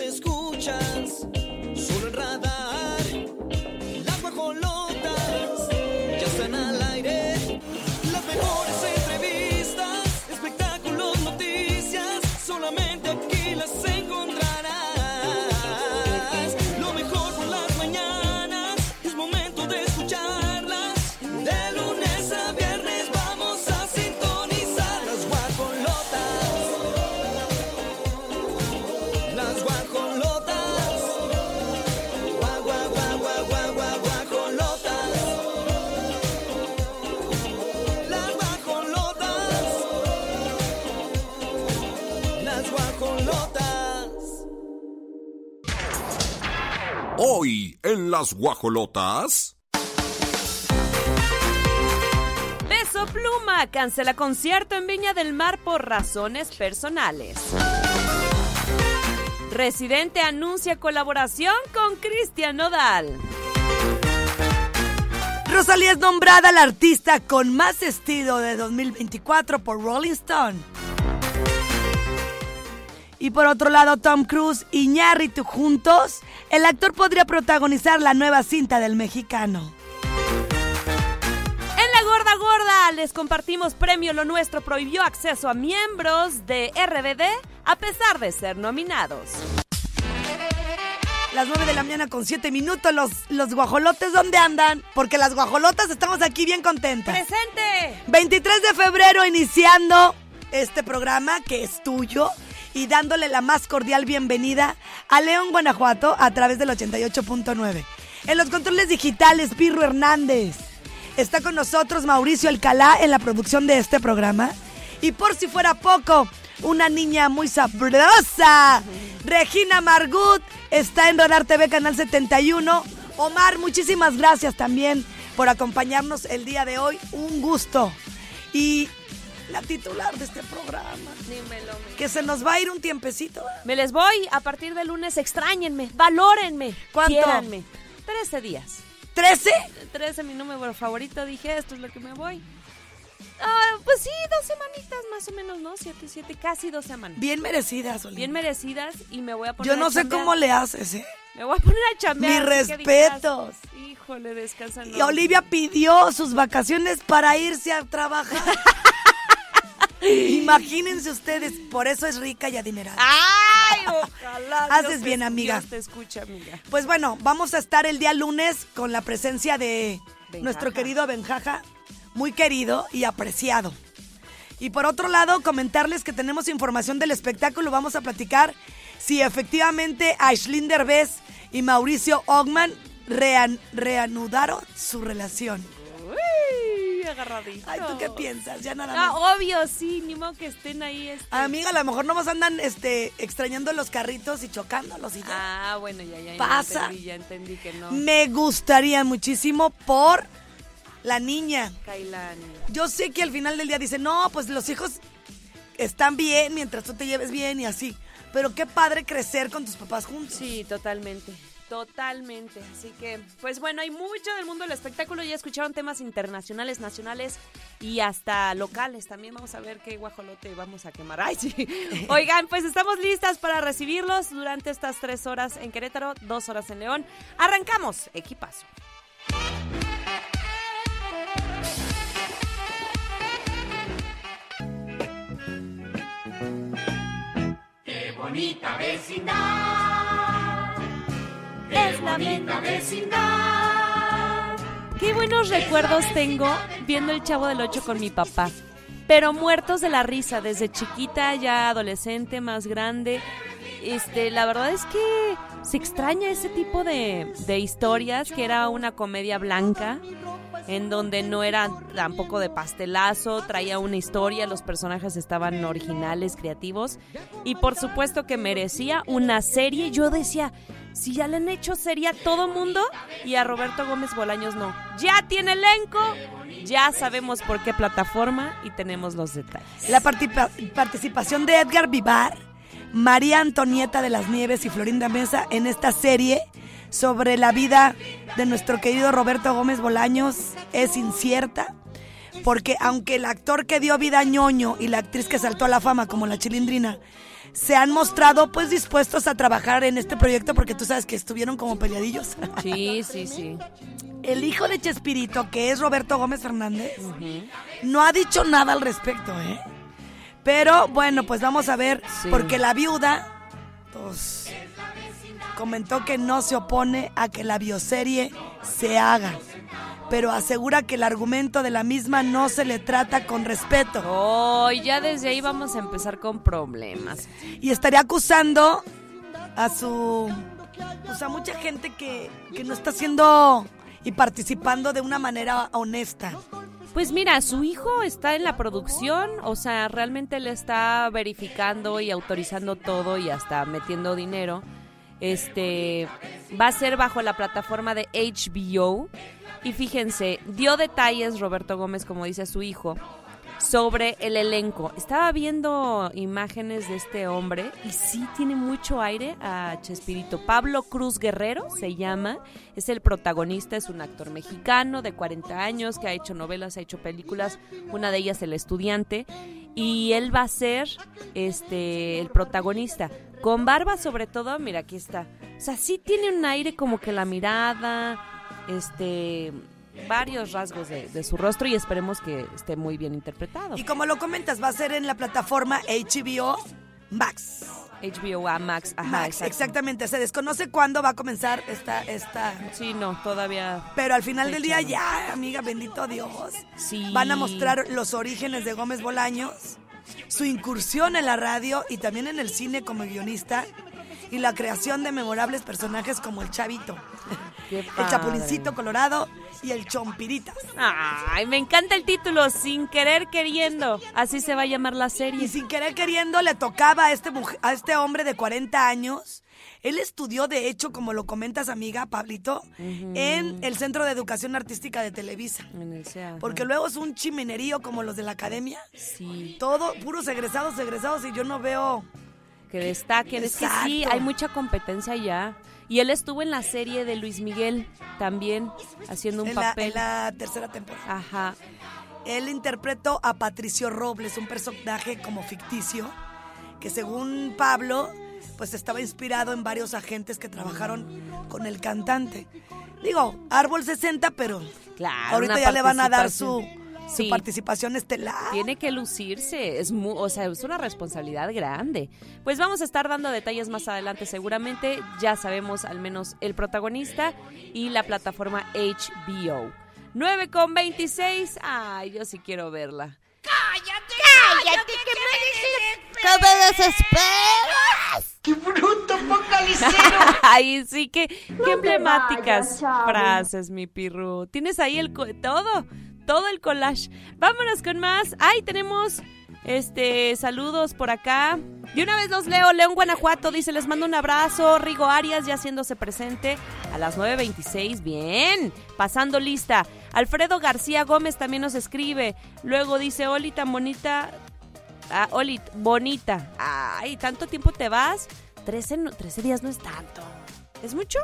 escuchas, las guajolotas. Peso Pluma cancela concierto en Viña del Mar por razones personales. Residente anuncia colaboración con Cristian Nodal. Rosalía es nombrada la artista con más estilo de 2024 por Rolling Stone. Y por otro lado, Tom Cruise y Ñarritu juntos, el actor podría protagonizar la nueva cinta del mexicano. En la gorda gorda les compartimos premio Lo Nuestro prohibió acceso a miembros de RBD a pesar de ser nominados. Las 9 de la mañana con 7 minutos, los, los guajolotes, ¿dónde andan? Porque las guajolotas estamos aquí bien contentas. ¡Presente! 23 de febrero iniciando este programa que es tuyo y dándole la más cordial bienvenida a León, Guanajuato a través del 88.9. En los controles digitales, Pirro Hernández. Está con nosotros Mauricio Alcalá en la producción de este programa. Y por si fuera poco, una niña muy sabrosa, Regina Margut, está en Radar TV Canal 71. Omar, muchísimas gracias también por acompañarnos el día de hoy. Un gusto. Y la titular de este programa, Dímelo, mi- que se nos va a ir un tiempecito. ¿eh? Me les voy a partir del lunes. Extrañenme, valórenme, ¿Cuánto? quiéranme. 13 días. ¿13? 13 mi número favorito. Dije, esto es lo que me voy. Ah, pues sí, dos semanitas más o menos, ¿no? Siete, siete, casi dos semanas. Bien merecidas, Olivia. Bien merecidas y me voy a poner Yo no a sé cómo le haces, ¿eh? Me voy a poner a chambear. Mis respetos. Híjole, descansa. Y Olivia pidió sus vacaciones para irse a trabajar. Imagínense ustedes, por eso es rica y adinerada. ¡Ay, ojalá! Haces Dios te- bien, amiga. Dios te escucha, amiga. Pues bueno, vamos a estar el día lunes con la presencia de Benjaja. nuestro querido Benjaja, muy querido y apreciado. Y por otro lado, comentarles que tenemos información del espectáculo. Vamos a platicar si efectivamente Aislinn Derbez y Mauricio Ogman rean- reanudaron su relación. Agarradito. Ay, ¿tú qué piensas? Ya nada Ah, más. obvio, sí, ni modo que estén ahí. Este... Amiga, a lo mejor nomás andan este, extrañando los carritos y chocándolos y ya. Ah, bueno, ya, ya. ya Pasa. entendí, ya entendí que no. Me gustaría muchísimo por la niña. Kailani. Yo sé que al final del día dicen, no, pues los hijos están bien mientras tú te lleves bien y así. Pero qué padre crecer con tus papás juntos. Sí, totalmente. Totalmente. Así que, pues bueno, hay mucho del mundo del espectáculo. Ya escucharon temas internacionales, nacionales y hasta locales. También vamos a ver qué guajolote vamos a quemar. Ay, sí. Oigan, pues estamos listas para recibirlos durante estas tres horas en Querétaro, dos horas en León. Arrancamos, equipazo. Es la bonita vecindad. Qué buenos recuerdos tengo viendo el Chavo del Ocho con mi papá. Pero muertos de la risa, desde chiquita, ya adolescente, más grande. Este, la verdad es que se extraña ese tipo de, de historias, que era una comedia blanca, en donde no era tampoco de pastelazo, traía una historia, los personajes estaban originales, creativos, y por supuesto que merecía una serie. Yo decía, si ya le han hecho serie a todo mundo y a Roberto Gómez Bolaños no. Ya tiene elenco, ya sabemos por qué plataforma y tenemos los detalles. La participación de Edgar Vivar, María Antonieta de las Nieves y Florinda Mesa en esta serie sobre la vida de nuestro querido Roberto Gómez Bolaños es incierta. Porque aunque el actor que dio vida a ñoño y la actriz que saltó a la fama como la chilindrina se han mostrado pues dispuestos a trabajar en este proyecto porque tú sabes que estuvieron como peleadillos. Sí, sí, sí. El hijo de Chespirito, que es Roberto Gómez Fernández, no ha dicho nada al respecto, ¿eh? Pero bueno, pues vamos a ver, Sí. porque la viuda pues, comentó que no se opone a que la bioserie se haga, pero asegura que el argumento de la misma no se le trata con respeto. Oh, ya desde ahí vamos a empezar con problemas. y estaría acusando a su pues a mucha gente que, que no está haciendo y participando de una manera honesta. Pues mira, su hijo está en la producción, o sea, realmente le está verificando y autorizando todo y hasta metiendo dinero. Este va a ser bajo la plataforma de HBO y fíjense, dio detalles Roberto Gómez, como dice su hijo, sobre el elenco. Estaba viendo imágenes de este hombre y sí tiene mucho aire a Chespirito. Pablo Cruz Guerrero se llama, es el protagonista, es un actor mexicano de 40 años que ha hecho novelas, ha hecho películas, una de ellas El Estudiante, y él va a ser este el protagonista. Con barba sobre todo, mira, aquí está. O sea, sí tiene un aire como que la mirada, este varios rasgos de, de su rostro y esperemos que esté muy bien interpretado. Y como lo comentas, va a ser en la plataforma HBO Max. HBO a Max, ajá, Max, exactamente. Se desconoce cuándo va a comenzar esta, esta. Sí, no, todavía. Pero al final del día ya, amiga, bendito Dios. Sí. Van a mostrar los orígenes de Gómez Bolaños, su incursión en la radio y también en el cine como guionista y la creación de memorables personajes como el Chavito, el. Chapulincito Colorado y el Chompiritas. Ay, me encanta el título, sin querer queriendo. Así se va a llamar la Y serie. sin querer queriendo le tocaba a este, muj- a este hombre de 40 años. Él estudió, de hecho, como lo comentas, amiga, Pablito, en el Centro de Educación Artística de Televisa. En el SEA, Porque luego es un chimenerío como los de la academia. Sí, Todo, puros egresados, egresados, y yo no veo... que destaquen. Es que sí, Exacto. hay mucha competencia ya. Y él estuvo en la serie de Luis Miguel también, haciendo un En la, papel. en la tercera temporada. Ajá. Él interpretó a Patricio Robles, un personaje como ficticio, que según Pablo, pues estaba inspirado en varios agentes que trabajaron con el cantante. Digo, árbol 60, pero Claro. ahorita ya le van a dar su, participación. su Sí. participación estelar. Tiene que lucirse, es mu- o sea, es una responsabilidad grande. Pues vamos a estar dando detalles más adelante seguramente, ya sabemos al menos el protagonista y la plataforma HBO. 9 con 26, ay, yo sí quiero verla. Ay, sí, que qué emblemáticas frases, mi pirru. Tienes ahí el co- todo, todo el collage. Vámonos con más. Ay, tenemos este saludos por acá. De una vez los leo. León Guanajuato dice, les mando un abrazo. Rigo Arias ya haciéndose presente a las 9.26. Bien, pasando lista. Alfredo García Gómez también nos escribe. Luego dice, Oli, tan bonita. Ah, Oli, bonita. Ay, ¿tanto tiempo te vas? 13, no- 13 días no es tanto. ¿Es mucho?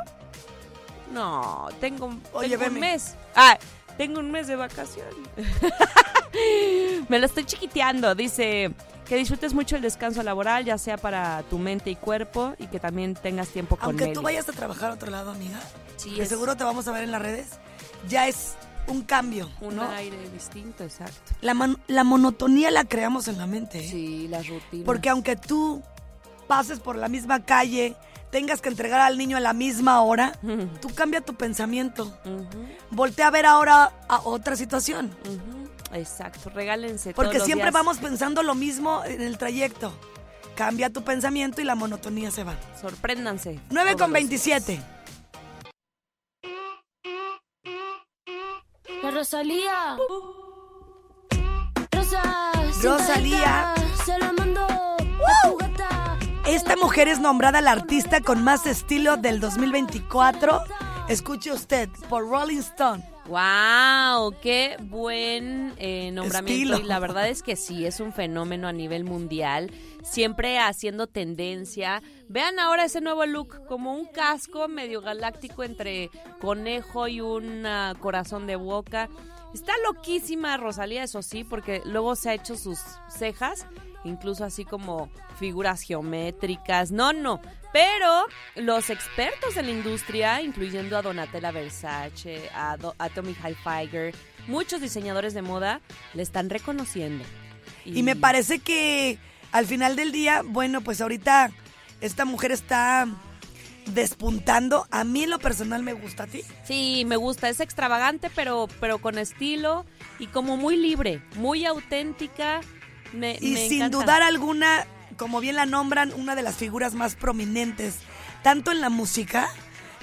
No, tengo, Oye, tengo un mes. Ah, tengo un mes de vacaciones. Me lo estoy chiquiteando. Dice que disfrutes mucho el descanso laboral, ya sea para tu mente y cuerpo, y que también tengas tiempo con Aunque Meli. tú vayas a trabajar a otro lado, amiga, Sí, que es seguro te vamos a ver en las redes, ya es un cambio, un ¿no? aire distinto, exacto. La, la monotonía la creamos en la mente. ¿eh? Sí, las rutinas. Porque aunque tú pases por la misma calle, tengas que entregar al niño a la misma hora, tú cambia tu pensamiento. Ujú, Voltea a ver ahora a otra situación. Exacto, regálense Porque todos los siempre días. vamos pensando lo mismo en el trayecto. Cambia tu pensamiento y la monotonía se va. Sorpréndanse. 9 todos con los 27. La Rosalía. Rosa, Rosalía. Se a tu gata. Esta mujer es nombrada la artista con más estilo del 2024. Escuche usted, por Rolling Stone. ¡Wow! ¡Qué buen eh, nombramiento! Estilo. Y la verdad es que sí, es un fenómeno a nivel mundial, siempre haciendo tendencia. Vean ahora ese nuevo look, como un casco medio galáctico entre conejo y un ah, corazón de boca. Está loquísima Rosalía, eso sí, porque luego se ha hecho sus cejas incluso así como figuras geométricas. No, no. Pero los expertos en la industria, incluyendo a Donatella Versace, a, Do- a Tommy Hilfiger, muchos diseñadores de moda, le están reconociendo. Y me parece que al final del día, bueno, pues ahorita esta mujer está despuntando. A mí en lo personal me gusta a ti. Sí, me gusta, es extravagante, pero, pero con estilo y como muy libre, muy auténtica. Me, Y me sin encanta. dudar alguna, como bien la nombran, una de las figuras más prominentes, tanto en la música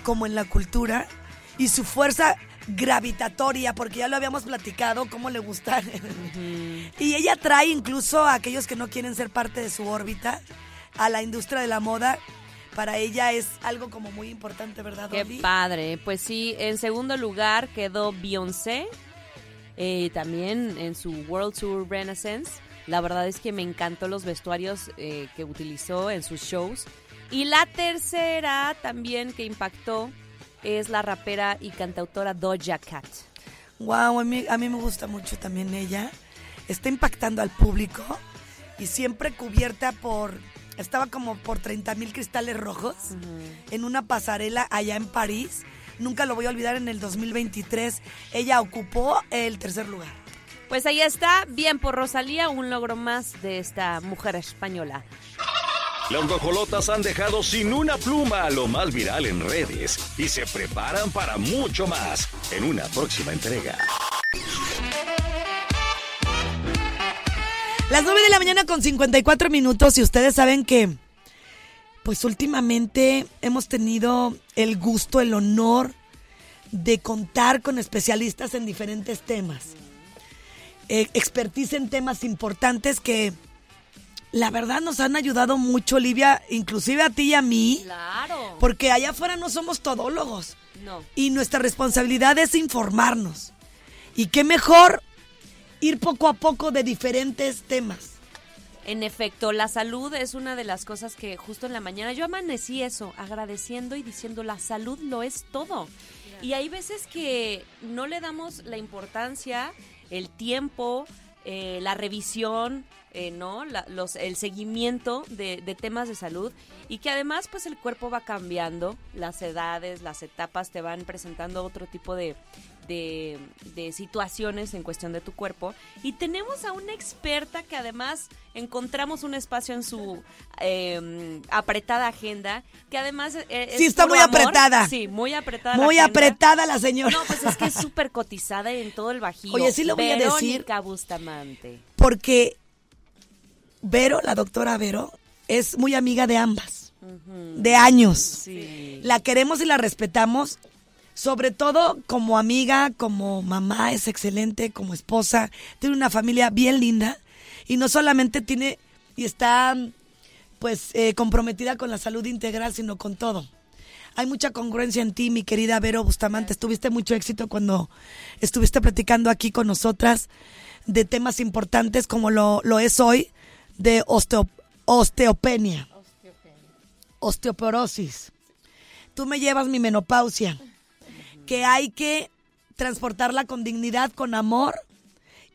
como en la cultura, y su fuerza gravitatoria, porque ya lo habíamos platicado, cómo le gusta. y ella trae incluso a aquellos que no quieren ser parte de su órbita, a la industria de la moda. Para ella es algo como muy importante, ¿verdad, Qué padre. Pues sí, en segundo lugar quedó Beyoncé, eh, también en su World Tour Renaissance. La verdad es que me encantó los vestuarios eh, que utilizó en sus shows. Y la tercera también que impactó es la rapera y cantautora Doja Cat. Wow, a mí, a mí me gusta mucho también ella. Está impactando al público y siempre cubierta por. Estaba como por 30 mil cristales rojos en una pasarela allá en París. Nunca lo voy a olvidar en el 2023. Ella ocupó el tercer lugar. Pues ahí está, bien por Rosalía, un logro más de esta mujer española. Las guajolotas han dejado sin una pluma a lo más viral en redes y se preparan para mucho más en una próxima entrega. Las 9 de la mañana con 54 minutos y ustedes saben que, pues últimamente hemos tenido el gusto, el honor de contar con especialistas en diferentes temas. Eh, expertise en temas importantes que la verdad nos han ayudado mucho, Olivia, inclusive a ti y a mí, Claro. porque allá afuera no somos todólogos No. y nuestra responsabilidad es informarnos. Y qué mejor ir poco a poco de diferentes temas. En efecto, la salud es una de las cosas que justo en la mañana yo amanecí eso, agradeciendo y diciendo la salud lo es todo. Y hay veces que no le damos la importancia, el tiempo, eh, la revisión, eh, ¿no? La- los, el seguimiento de, de temas de salud y que además pues el cuerpo va cambiando, las edades, las etapas te van presentando otro tipo de, de, de situaciones en cuestión de tu cuerpo. Y tenemos a una experta que además encontramos un espacio en su eh, apretada agenda, que además... eh, es Sí, está muy amor. apretada. Sí, muy apretada. la Muy agenda. apretada la señora. No, pues es que es súper cotizada en todo el Bajío. Oye, sí lo voy a decir. Verónica Bustamante. Porque Vero, la doctora Vero, es muy amiga de ambas. De años. Sí. La queremos y la respetamos. Sobre todo como amiga, como mamá, es excelente, como esposa. Tiene una familia bien linda. Y no solamente tiene y está pues eh, comprometida con la salud integral, sino con todo. Hay mucha congruencia en ti, mi querida Vero Bustamante. Tuviste mucho éxito cuando estuviste platicando aquí con nosotras de temas importantes como lo, lo es hoy de osteo- osteopenia, osteoporosis. Tú me llevas mi menopausia, que hay que transportarla con dignidad, con amor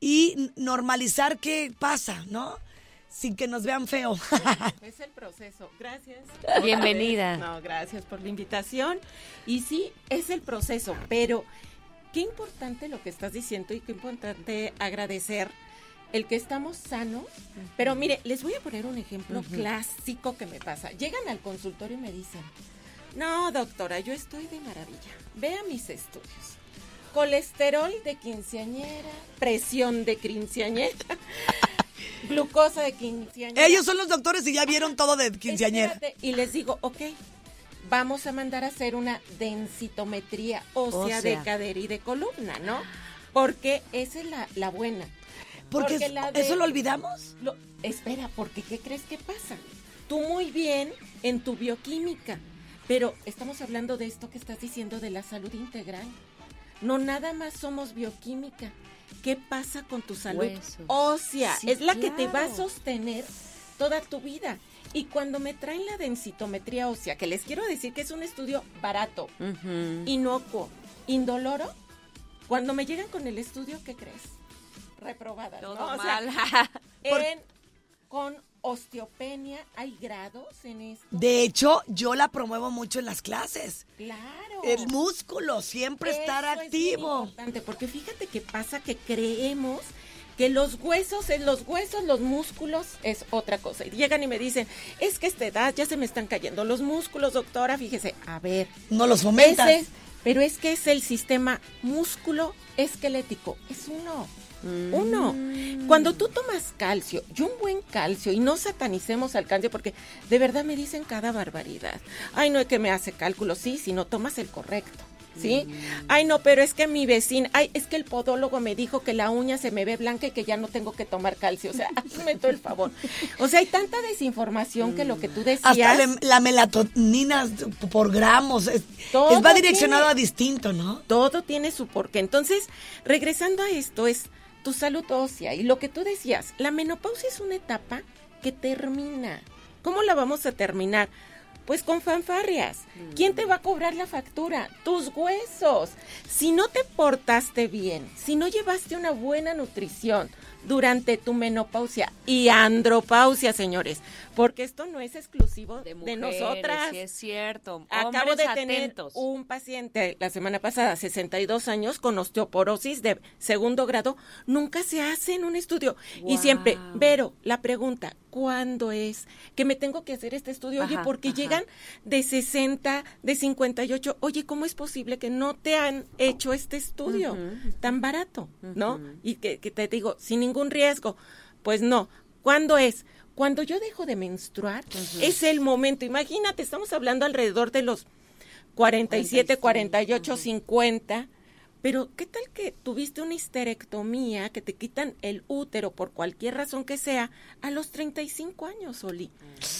y normalizar qué pasa, ¿no? Sin que nos vean feo. Es el proceso. Gracias. Bienvenida. No, gracias por la invitación. Y sí, es el proceso, pero qué importante lo que estás diciendo y qué importante agradecer el que estamos sanos. Pero mire, les voy a poner un ejemplo clásico que me pasa. Llegan al consultorio y me dicen, no, doctora, yo estoy de maravilla. Vea mis estudios. Colesterol de quinceañera, presión de quinceañera, glucosa de quinceañera. Ellos son los doctores y ya vieron todo de quinceañera. Espérate, Y les digo, ok, vamos a mandar a hacer una densitometría ósea, de cadera y de columna, ¿no? Porque esa es la, la buena. Porque, Porque es- la de- eso lo olvidamos. Lo- espera, porque ¿qué crees que pasa? Tú muy bien en tu bioquímica, pero estamos hablando de esto que estás diciendo de la salud integral. No nada más somos bioquímica. ¿Qué pasa con tu salud Huesos. ósea? Sí, es la que te va a sostener toda tu vida. Y cuando me traen la densitometría ósea, que les quiero decir que es un estudio barato, inocuo, indoloro, cuando me llegan con el estudio, ¿qué crees? Reprobada. Todo ¿no? O sea, en con osteopenia. Hay grados en esto. De hecho, yo la promuevo mucho en las clases. Claro. El músculo, siempre estar Eso es activo. importante, porque fíjate que pasa que creemos que los huesos, es los huesos, los músculos es otra cosa. Y llegan y me dicen, es que a esta edad ya se me están cayendo los músculos, doctora. Fíjese, a ver, No los fomentas. pero es que es el sistema músculo esquelético, es uno. Uno. Cuando tú tomas calcio y un buen calcio, y no satanicemos al calcio, porque de verdad me dicen cada barbaridad. Ay, no es que me hace cálculo, sí, si no tomas el correcto. ¿Sí? Ay, no, pero es que mi vecina, ay, es que el podólogo me dijo que la uña se me ve blanca y que ya no tengo que tomar calcio. O sea, hazme todo el favor. O sea, hay tanta desinformación que lo que tú decías. Hasta la, la melatonina por gramos. Es, va direccionado tiene- a distinto, ¿no? todo tiene su porqué. Entonces, regresando a esto, es tu salud ósea. Y lo que tú decías, la menopausia es una etapa que termina. ¿Cómo la vamos a terminar? Pues con fanfarrias. ¿Quién te va a cobrar la factura? Tus huesos. Si no te portaste bien, si no llevaste una buena nutrición durante tu menopausia y andropausia, señores, porque esto no es exclusivo de, mujeres, nosotras. sí es cierto. Acabo de tener un paciente la semana pasada, 62 años, con osteoporosis de segundo grado. Nunca se hace en un estudio. Y siempre. Vero, la pregunta, ¿cuándo es que me tengo que hacer este estudio? Oye, porque ajá. llegan de 60, de 58. Oye, ¿cómo es posible que no te han hecho este estudio tan barato? ¿No? Y que, que te digo, sin ningún riesgo. Pues no. ¿Cuándo es? Cuando yo dejo de menstruar, es el momento. Imagínate, estamos hablando alrededor de los 47, 48, 50. Pero, ¿qué tal que tuviste una histerectomía que te quitan el útero por cualquier razón que sea a los 35 años, Oli?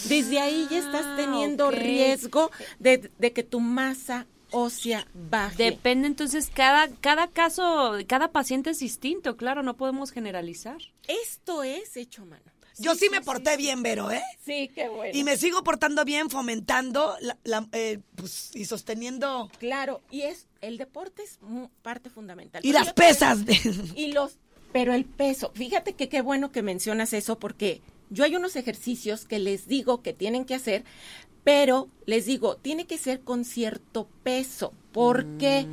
Desde ahí ya estás Ah, teniendo riesgo de, de que tu masa ósea baje. Depende entonces cada cada caso, cada paciente es distinto, claro, no podemos generalizar. Esto es hecho a mano. Yo sí, me porté bien, Vero, ¿eh? Sí, qué bueno. Y me sigo portando bien, fomentando la, la- eh, pues, y sosteniendo. Claro, y es el deporte es parte fundamental. Y Pero las pesas. Y los, pero el peso, fíjate que qué bueno que mencionas eso porque yo hay unos ejercicios que les digo que tienen que hacer, pero les digo, tiene que ser con cierto peso. ¿Por qué?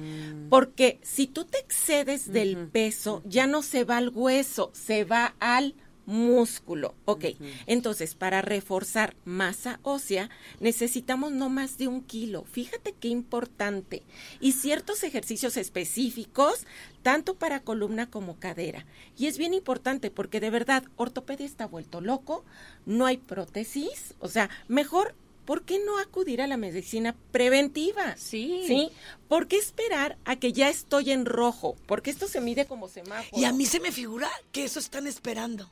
Porque si tú te excedes del peso, ya no se va al hueso, se va al músculo. Ok, entonces para reforzar masa ósea necesitamos no más de un kilo. Fíjate qué importante. Y ciertos ejercicios específicos, tanto para columna como cadera. Y es bien importante porque de verdad, ortopedia está vuelto loco, no hay prótesis, o sea, mejor... ¿Por qué no acudir a la medicina preventiva? Sí. ¿Sí? ¿Por qué esperar a que ya estoy en rojo? Porque esto se mide como semáforo. Y a mí se me figura que eso están esperando.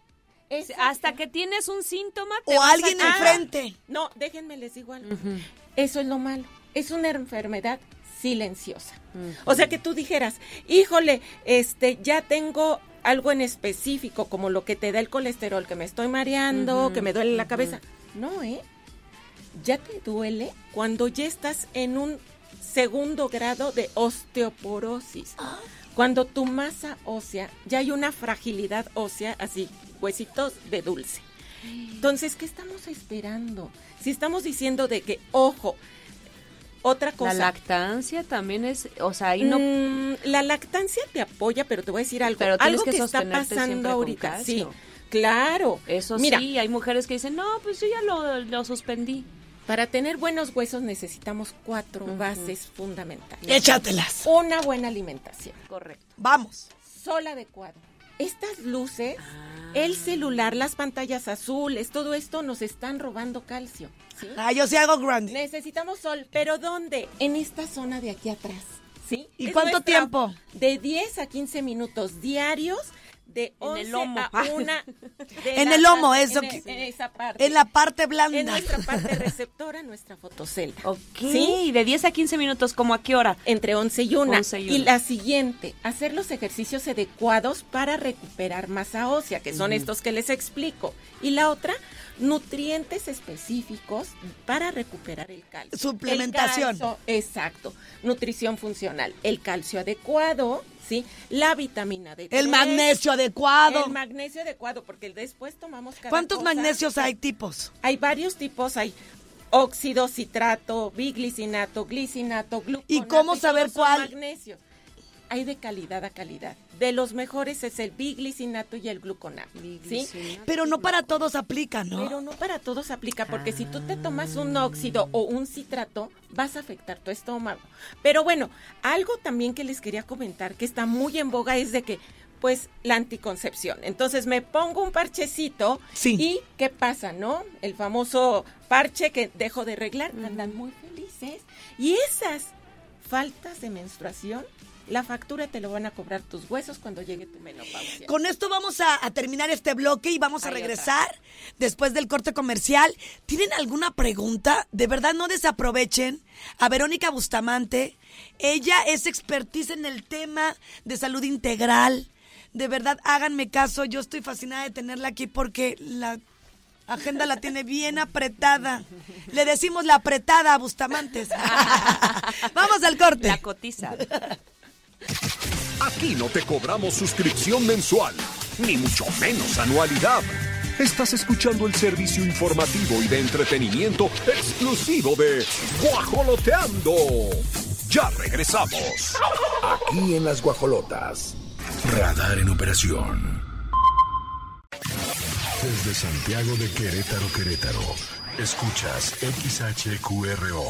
Es- Hasta que tienes un síntoma te O a alguien enfrente. No, déjenme les digo algo. Eso es lo malo. Es una enfermedad silenciosa. O sea que tú dijeras, híjole, este, ya tengo algo en específico, como lo que te da el colesterol, que me estoy mareando, que me duele la cabeza. No, ¿eh? Ya te duele cuando ya estás en un segundo grado de osteoporosis. Cuando tu masa ósea, ya hay una fragilidad ósea, así, huesitos de dulce. Entonces, ¿qué estamos esperando? Si estamos diciendo de que, ojo, otra La cosa. lactancia también es, o sea, ahí no Mm, la lactancia te apoya, pero te voy a decir algo. Pero algo que que, está pasando ahorita. Sí, claro. Eso Mira, sí, hay mujeres que dicen, no, pues yo ya lo, lo suspendí. Para tener buenos huesos necesitamos cuatro bases fundamentales. Échatelas. Una buena alimentación. Correcto. Vamos. Sol adecuado. Estas luces, Ah. el celular, las pantallas azules, todo esto nos están robando calcio. ¿sí? Ah, yo sí hago grande. Necesitamos sol, pero ¿dónde? En esta zona de aquí atrás. ¿Sí? ¿Y Es cuánto nuestra- tiempo? De 10 a 15 minutos diarios, de En 11 el lomo. a 1. En el lomo, eso En, que- en esa parte. En la parte En blanda. nuestra parte receptora, nuestra fotocelda. Ok, ¿Sí? de 10 a 15 minutos, ¿como a qué hora? Entre 11 y 1. 11 y y, una. la siguiente, hacer los ejercicios adecuados para recuperar masa ósea, que son estos que les explico. Y la otra, nutrientes específicos para recuperar el calcio. Suplementación. El calcio, exacto. Nutrición funcional. El calcio adecuado, ¿sí? La vitamina D3. El magnesio adecuado. El magnesio adecuado, porque después tomamos cada ¿Cuántos cosa. magnesios hay tipos? Hay varios tipos, hay óxido, citrato, biglicinato, glicinato, gluconato. ¿Y cómo saber cuál? Magnesio. Hay de calidad a calidad. De los mejores es el biglicinato y el gluconato, ¿sí? Pero no para todos aplica, ¿no? Pero no para todos aplica, porque si tú te tomas un óxido o un citrato, vas a afectar tu estómago. Pero bueno, algo también que les quería comentar que está muy en boga es de que, pues, la anticoncepción. Entonces me pongo un parchecito Sí. y ¿qué pasa, no? El famoso parche que dejo de arreglar, andan muy felices. Y esas faltas de menstruación, la factura te lo van a cobrar tus huesos cuando llegue tu menopausia. Con esto vamos a, a terminar este bloque y vamos a regresar después del corte comercial. ¿Tienen alguna pregunta? De verdad no desaprovechen a Verónica Bustamante. Ella es expertise en el tema de salud integral. De verdad, háganme caso. Yo estoy fascinada de tenerla aquí porque la agenda la tiene bien apretada. Le decimos la apretada a Bustamantes. vamos al corte. La cotiza. Aquí no te cobramos suscripción mensual, ni mucho menos anualidad. Estás escuchando el servicio informativo y de entretenimiento exclusivo de Guajoloteando. Ya regresamos. Aquí en las guajolotas. Radar en operación. Desde Santiago de Querétaro, Querétaro. Escuchas XHQRO.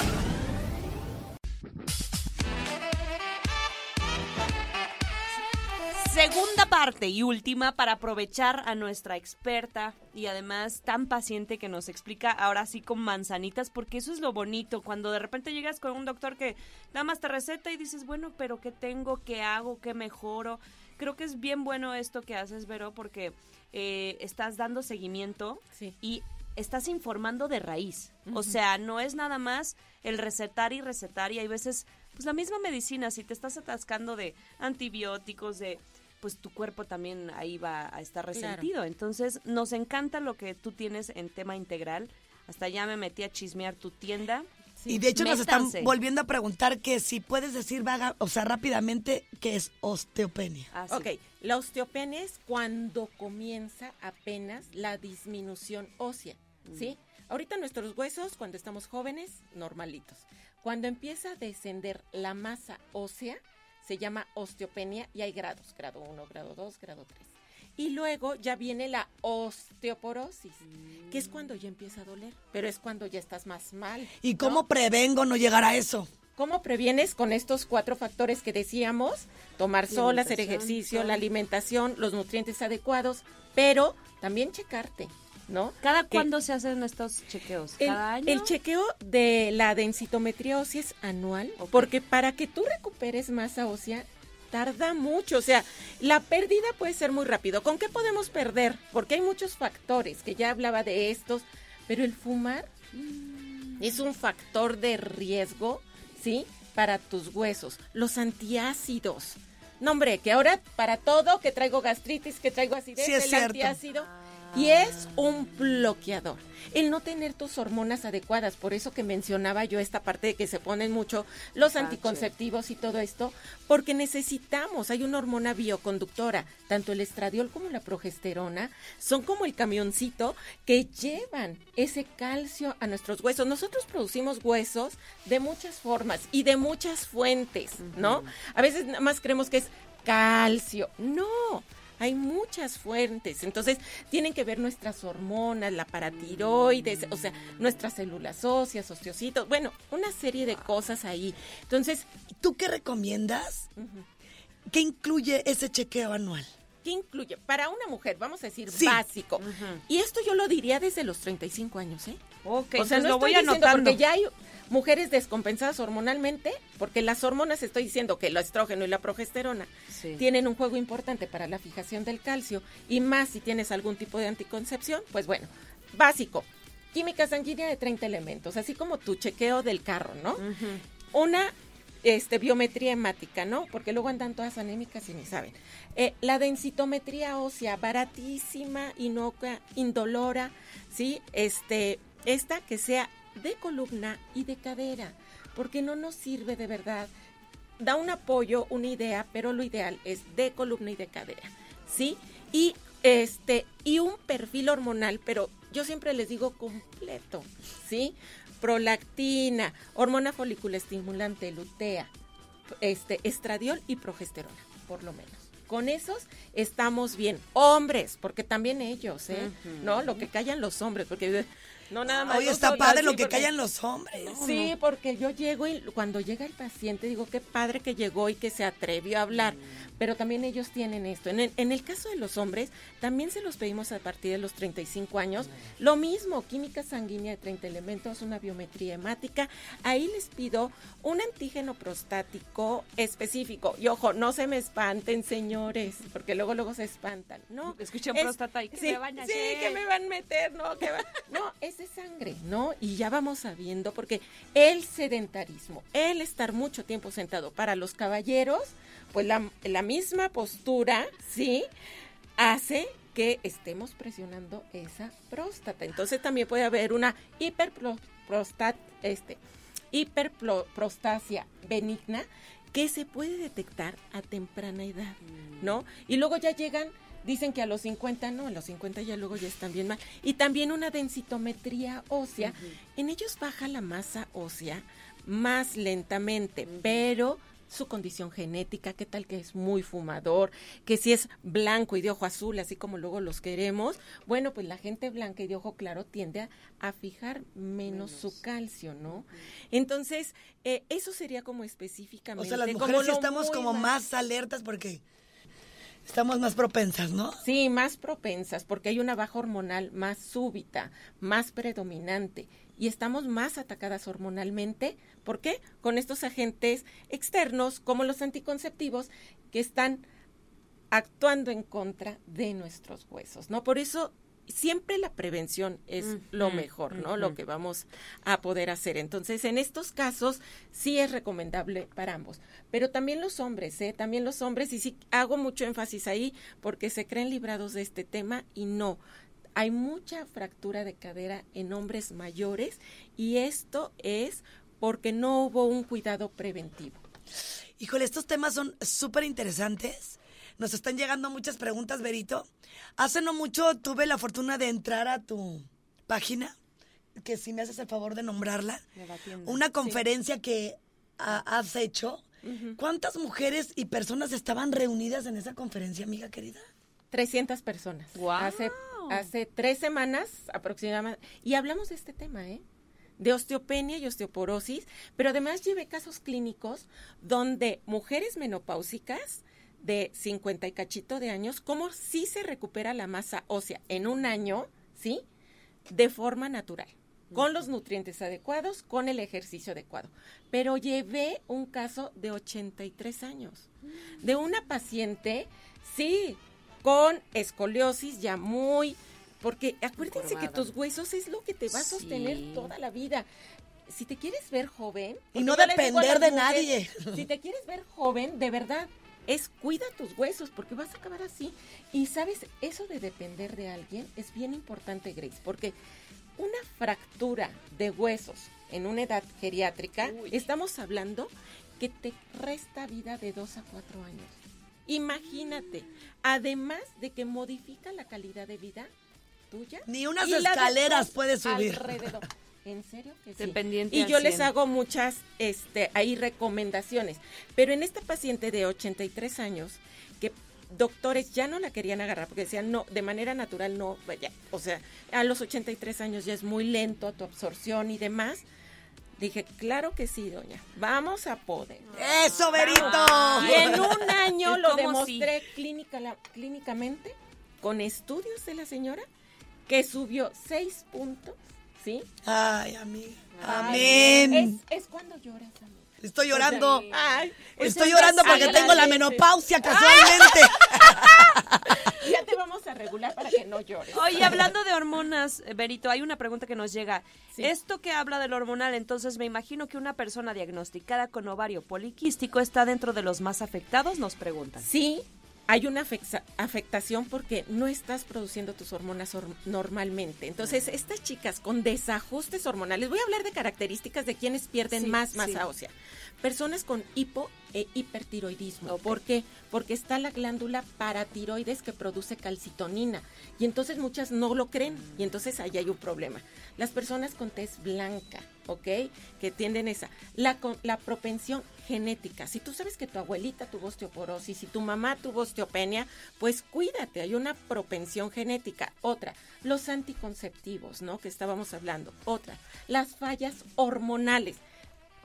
Segunda parte y última para aprovechar a nuestra experta y además tan paciente que nos explica ahora sí con manzanitas, porque eso es lo bonito, cuando de repente llegas con un doctor que nada más te receta y dices, bueno, pero ¿qué tengo? ¿Qué hago? ¿Qué mejoro? Creo que es bien bueno esto que haces, Vero, porque eh, estás dando seguimiento Sí. y estás informando de raíz. O sea, no es nada más el recetar y recetar y hay veces, pues la misma medicina, si te estás atascando de antibióticos, de pues tu cuerpo también ahí va a estar Claro. resentido. Entonces, nos encanta lo que tú tienes en tema integral. Hasta ya me metí a chismear tu tienda. Y de hecho nos están volviendo a preguntar que si puedes decir vaga, o sea, rápidamente, qué es osteopenia. Así. Ok, la osteopenia es cuando comienza apenas la disminución ósea, ¿sí? Ahorita nuestros huesos, cuando estamos jóvenes, normalitos. Cuando empieza a descender la masa ósea, se llama osteopenia y hay grados, grado 1, grado 2, grado 3. Y luego ya viene la osteoporosis, que es cuando ya empieza a doler, pero es cuando ya estás más mal. ¿Y ¿no? cómo prevengo no llegar a eso? ¿Cómo previenes con estos cuatro factores que decíamos? Tomar sol, hacer ejercicio, la alimentación, los nutrientes adecuados, pero también checarte, ¿no? ¿Cada cuándo se hacen estos chequeos? El, ¿Cada año? el chequeo de la densitometría ósea es anual, porque para que tú recuperes masa ósea tarda mucho, o sea, la pérdida puede ser muy rápido. ¿Con qué podemos perder? Porque hay muchos factores, que ya hablaba de estos, pero el fumar es un factor de riesgo, ¿sí? Para tus huesos. Los antiácidos. No, hombre, que ahora para todo, que traigo gastritis, que traigo acidez, Sí, es el cierto. antiácido. Y es un bloqueador. El no tener tus hormonas adecuadas, por eso que mencionaba yo esta parte de que se ponen mucho los anticonceptivos y todo esto, porque necesitamos, hay una hormona bioconductora, tanto el estradiol como la progesterona, son como el camioncito que llevan ese calcio a nuestros huesos. Nosotros producimos huesos de muchas formas y de muchas fuentes, ¿no? A veces nada más creemos que es calcio. No, hay muchas fuentes. Entonces, tienen que ver nuestras hormonas, la paratiroides, o sea, nuestras células óseas, osteocitos, bueno, una serie de cosas ahí. Entonces, ¿Tú qué recomiendas? ¿Qué incluye ese chequeo anual? ¿qué incluye? Para una mujer, vamos a decir, Sí. básico. Y esto yo lo diría desde los 35 años, ¿eh? Ok, o sea, no lo voy estoy diciendo anotando. porque ya hay mujeres descompensadas hormonalmente, porque las hormonas estoy diciendo que el estrógeno y la progesterona Sí. tienen un juego importante para la fijación del calcio y más si tienes algún tipo de anticoncepción, pues bueno, básico. Química sanguínea de 30 elementos, así como tu chequeo del carro, ¿no? Una este, biometría hemática, ¿no? Porque luego andan todas anémicas y ni saben. Eh, la densitometría ósea, baratísima, inocua, indolora, ¿sí? Este, esta que sea de columna y de cadera, porque no nos sirve de verdad. Da un apoyo, una idea, pero lo ideal es de columna y de cadera, ¿sí? Y este, y un perfil hormonal, pero yo siempre les digo completo, ¿sí? Prolactina, hormona folículo estimulante, lutea, este, estradiol y progesterona, por lo menos. Con esos estamos bien. Hombres, porque también ellos, ¿eh? ¿No? Lo que callan los hombres, porque no nada más. Hoy está padre lo que porque- callan los hombres. Sí, porque yo llego y cuando llega el paciente digo, qué padre que llegó y que se atrevió a hablar, pero también ellos tienen esto. En el, en el caso de los hombres, también se los pedimos a partir de los 35 años. Lo mismo, química sanguínea de 30 elementos, una biometría hemática. Ahí les pido un antígeno prostático específico. Y ojo, no se me espanten, señores, porque luego luego se espantan. No, Escuchen es- próstata y ¿qué sí, me van a sí, hacer? que me van a meter, no, que va- no, es sangre, ¿no? Y ya vamos sabiendo, porque el sedentarismo, el estar mucho tiempo sentado para los caballeros, pues la, la misma postura, ¿sí? Hace que estemos presionando esa próstata. Entonces también puede haber una hiperprostat, este, hiperprostasia benigna que se puede detectar a temprana edad, ¿no? Y luego ya llegan, dicen que a los 50 no, a los 50 ya luego ya están bien mal. Y también una densitometría ósea, en ellos baja la masa ósea más lentamente, pero su condición genética, qué tal que es muy fumador, que si es blanco y de ojo azul, así como luego los queremos, bueno, pues la gente blanca y de ojo claro tiende a, a fijar menos, su calcio, ¿no? Entonces, eh, eso sería como O específicamente. sea, las como mujeres sí lo estamos como más alertas porque estamos más propensas, ¿no? Sí, más propensas, porque hay una baja hormonal más súbita, más predominante, y estamos más atacadas hormonalmente. ¿Por qué? Con estos agentes externos, como los anticonceptivos, que están actuando en contra de nuestros huesos, ¿no? Por eso siempre la prevención es lo mejor, ¿no? Lo que vamos a poder hacer. Entonces, en estos casos sí es recomendable para ambos, pero también los hombres, ¿eh? También los hombres, y sí hago mucho énfasis ahí porque se creen librados de este tema y no. Hay mucha fractura de cadera en hombres mayores y esto es porque no hubo un cuidado preventivo. Híjole, estos temas son súper interesantes. Nos están llegando muchas preguntas, Berito. Hace no mucho tuve la fortuna de entrar a tu página, que si me haces el favor de nombrarla, una conferencia que ha- has hecho. ¿Cuántas mujeres y personas estaban reunidas en esa conferencia, amiga querida? 300 personas. Hace, hace tres semanas aproximadamente. Y hablamos de este tema, ¿eh? De osteopenia y osteoporosis, pero además llevé casos clínicos donde mujeres menopáusicas de 50 y cachito de años, cómo sí se recupera la masa ósea en un año, ¿sí? De forma natural, con los nutrientes adecuados, con el ejercicio adecuado. Pero llevé un caso de 83 años, de una paciente, sí, con escoliosis ya muy... Porque acuérdense que tus huesos es lo que te va a sostener Sí. toda la vida. Si te quieres ver joven... Y no depender de nadie. Si te quieres ver joven, de verdad, es cuida tus huesos porque vas a acabar así. Y sabes, eso de depender de alguien es bien importante, Grace, porque una fractura de huesos en una edad geriátrica, estamos hablando que te resta vida de dos a cuatro años. Imagínate, además de que modifica la calidad de vida tuya. Ni unas escaleras puedes subir. Alrededor. ¿En serio que sí? Dependiente Y yo les 100. hago muchas este, ahí recomendaciones. Pero en esta paciente de 83 años, que doctores ya no la querían agarrar porque decían, no, de manera natural no, vaya, o sea, a los 83 años ya es muy lento tu absorción y demás. Dije, claro que sí, doña, vamos a poder. ¡Eso, Berito! Y en un año ¿Y lo demostré clínica, la- clínicamente, con estudios de la señora, que subió seis puntos, ¿sí? Ay, amiga. Ay, Amén. Es, es cuando lloras, amiga. Estoy llorando. Ay, pues Estoy llorando porque tengo la menopausia casualmente. Ya te vamos a regular para que no llores. Oye, hablando de hormonas, eh, Berito, hay una pregunta que nos llega. Sí. Esto que habla del hormonal, entonces me imagino que una persona diagnosticada con ovario poliquístico está dentro de los más afectados, nos preguntan. Sí, hay una afectación porque no estás produciendo tus hormonas hor- normalmente. Entonces, estas chicas con desajustes hormonales, voy a hablar de características de quienes pierden Sí, más masa sí. ósea. Personas con hipo e hipertiroidismo. ¿Por qué? Porque está la glándula paratiroides que produce calcitonina. Y entonces muchas no lo creen. Y entonces ahí hay un problema. Las personas con tez blanca, ¿ok? Que tienden esa. La, la propensión genética. Si tú sabes que tu abuelita tuvo osteoporosis, si tu mamá tuvo osteopenia, pues cuídate, hay una propensión genética. Otra, los anticonceptivos, ¿no? Que estábamos hablando. Otra, las fallas hormonales.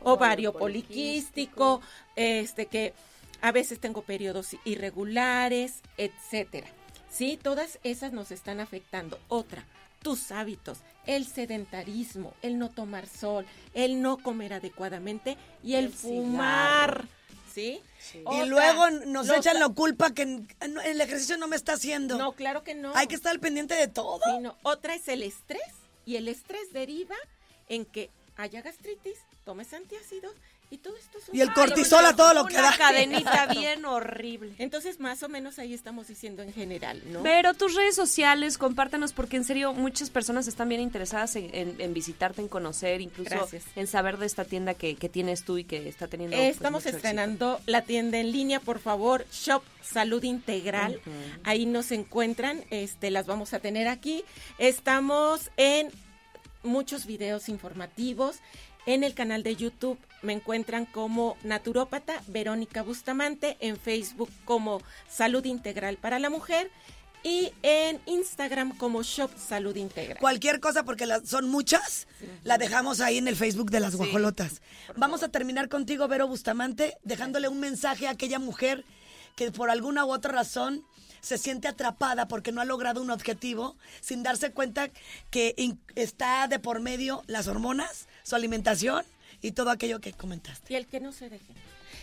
Ovario poliquístico, este que a veces tengo periodos irregulares, etcétera. Sí, todas esas nos están afectando. Otra, tus hábitos, el sedentarismo, el no tomar sol, el no comer adecuadamente y el, El fumar. ¿Sí? Y luego nos los- echan la culpa que el ejercicio no me está haciendo. No, claro que no. Hay que estar al pendiente de todo. Sí, no. Otra es el estrés y el estrés deriva en que haya gastritis, tomes antiácidos y todo esto es un- Y el Ay, cortisol a todo lo que Una da. cadenita Exacto. bien horrible. Entonces, más o menos ahí estamos diciendo en general, ¿no? Pero tus redes sociales, compártanos, porque en serio muchas personas están bien interesadas en, en- en visitarte, en conocer, incluso Gracias. en saber de esta tienda que, que tienes tú y que está teniendo. Eh, pues, Estamos estrenando la tienda en línea, por favor, Shop Salud Integral. Ahí nos encuentran, este, las vamos a tener aquí. Estamos en muchos videos informativos. En el canal de YouTube me encuentran como naturópata Verónica Bustamante, en Facebook como Salud Integral para la Mujer y en Instagram como Shop Salud Integral. Cualquier cosa, porque las- son muchas, la dejamos ahí en el Facebook de las guajolotas. Vamos a terminar contigo, Vero Bustamante, dejándole un mensaje a aquella mujer que por alguna u otra razón se siente atrapada porque no ha logrado un objetivo, sin darse cuenta que está de por medio las hormonas, su alimentación y todo aquello que comentaste. Y el que no se dejen.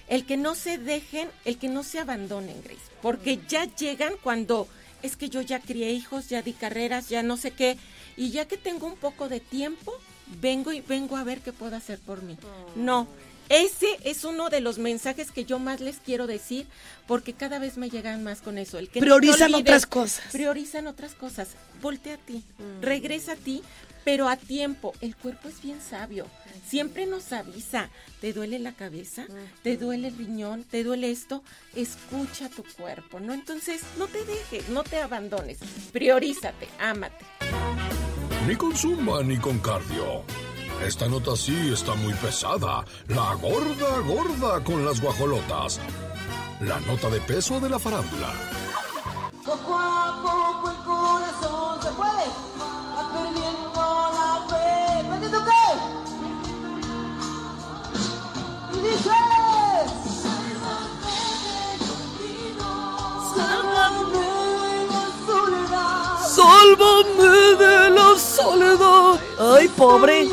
El que no se dejen, el que no se abandonen, Grace. Porque ya llegan cuando es que yo ya crié hijos, ya di carreras, ya no sé qué. Y ya que tengo un poco de tiempo, vengo y vengo a ver qué puedo hacer por mí. No. Ese es uno de los mensajes que yo más les quiero decir, porque cada vez me llegan más con eso. El que no Priorizan olvides, otras cosas. Priorizan otras cosas. Voltea a ti, regresa a ti, pero a tiempo. El cuerpo es bien sabio. Siempre nos avisa. ¿Te duele la cabeza? ¿Te duele el riñón? ¿Te duele esto? Escucha tu cuerpo, ¿no? Entonces, no te dejes, no te abandones. Priorízate, ámate. Ni con zumba ni con cardio. Esta nota sí está muy pesada. La gorda gorda con las guajolotas. La nota de peso de la farándula. Poco a poco el corazón se puede, va perdiendo la fe. ¿Perdiendo qué? Y dice... Sálvame de la soledad. ¡Sálvame de la soledad! ¡Ay, pobre!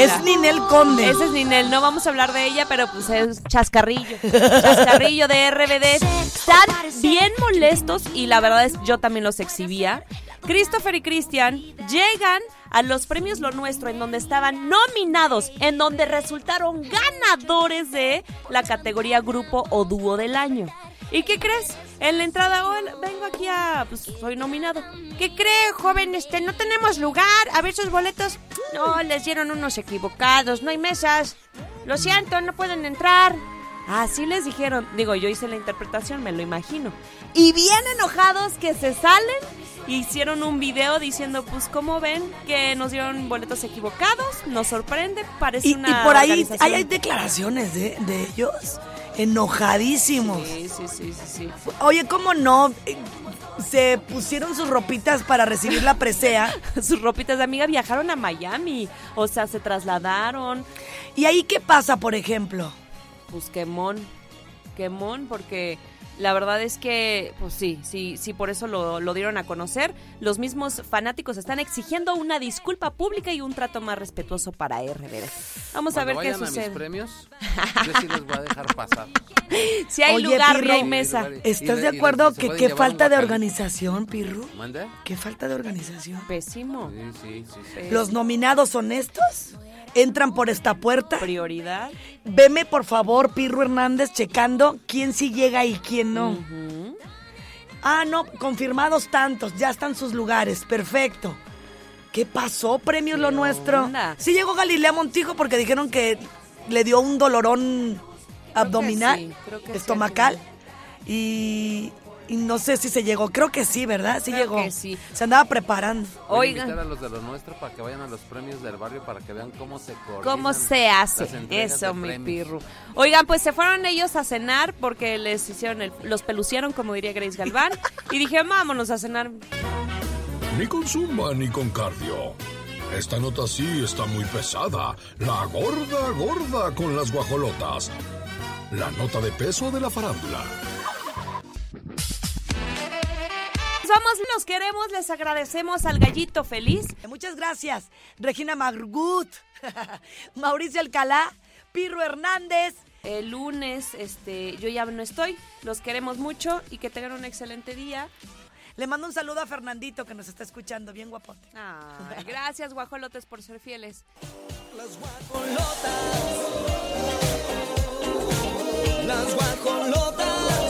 Es Ninel Conde. Ese es Ninel, no vamos a hablar de ella, pero pues es chascarrillo. Chascarrillo de RBD. Están bien molestos y la verdad es yo también los exhibía. Christopher y Christian llegan a los premios Lo Nuestro en donde estaban nominados, en donde resultaron ganadores de la categoría grupo o dúo del año. ¿Y qué crees? En la entrada, hola, vengo aquí a, pues soy nominado. ¿Qué cree, joven? Este, no tenemos lugar. A ver sus boletos. No, les dieron unos equivocados. No hay mesas. Lo siento, no pueden entrar. Así les dijeron. Digo, yo hice la interpretación, me lo imagino. Y bien enojados que se salen. Hicieron un video diciendo, pues, ¿cómo ven que nos dieron boletos equivocados? Nos sorprende, parece Y, y una por ahí hay declaraciones de, de ellos enojadísimos. Sí, sí, sí, sí, sí. Oye, ¿cómo no? Se pusieron sus ropitas para recibir la presea. Sus ropitas de amiga viajaron a Miami. O sea, se trasladaron. ¿Y ahí qué pasa, por ejemplo? Pues quemón. Quemón, porque La verdad es que, pues sí, sí, sí, por eso lo, lo dieron a conocer. Los mismos fanáticos están exigiendo una disculpa pública y un trato más respetuoso para RBD. Vamos a ver qué vayan a mis sucede. premios, yo sí les voy a dejar pasar. Si hay Oye, lugar, Pirro, no hay mesa. ¿Estás de acuerdo que qué falta de organización, Pirru? ¿Manda? ¿Qué falta de organización? Pésimo. Sí, sí, sí. sí. ¿Los nominados son estos? ¿Entran por esta puerta? Prioridad. Veme, por favor, Pirro Hernández, checando quién sí llega y quién no. Ah, no, confirmados tantos, ya están sus lugares, perfecto. ¿Qué pasó, premios lo ¿Qué nuestro? onda? Sí llegó Galilea Montijo porque dijeron que le dio un dolorón abdominal, sí, creo que estomacal. al y, y no sé si se llegó, creo que sí, ¿verdad? Sí Creo llegó. que sí. Se andaba preparando. Voy a Oigan. invitar a los de lo nuestro para que vayan a los premios del barrio para que vean cómo se ¿Cómo se hace? Eso, mi premios. pirru. Oigan, pues se fueron ellos a cenar porque les hicieron el, los pelucieron, como diría Grace Galván, y dije, vámonos a cenar. Ni con zumba ni con cardio. Esta nota sí está muy pesada. La gorda gorda con las guajolotas. La nota de peso de la farándula. Vamos, los queremos, les agradecemos al gallito feliz. Muchas gracias, Regina Margut, Mauricio Alcalá, Pirro Hernández. El lunes, este, yo ya no estoy. Los queremos mucho y que tengan un excelente día. Le mando un saludo a Fernandito que nos está escuchando, bien guapote. Ay, gracias, guajolotes, por ser fieles. Las guajolotas. Las guajolotas.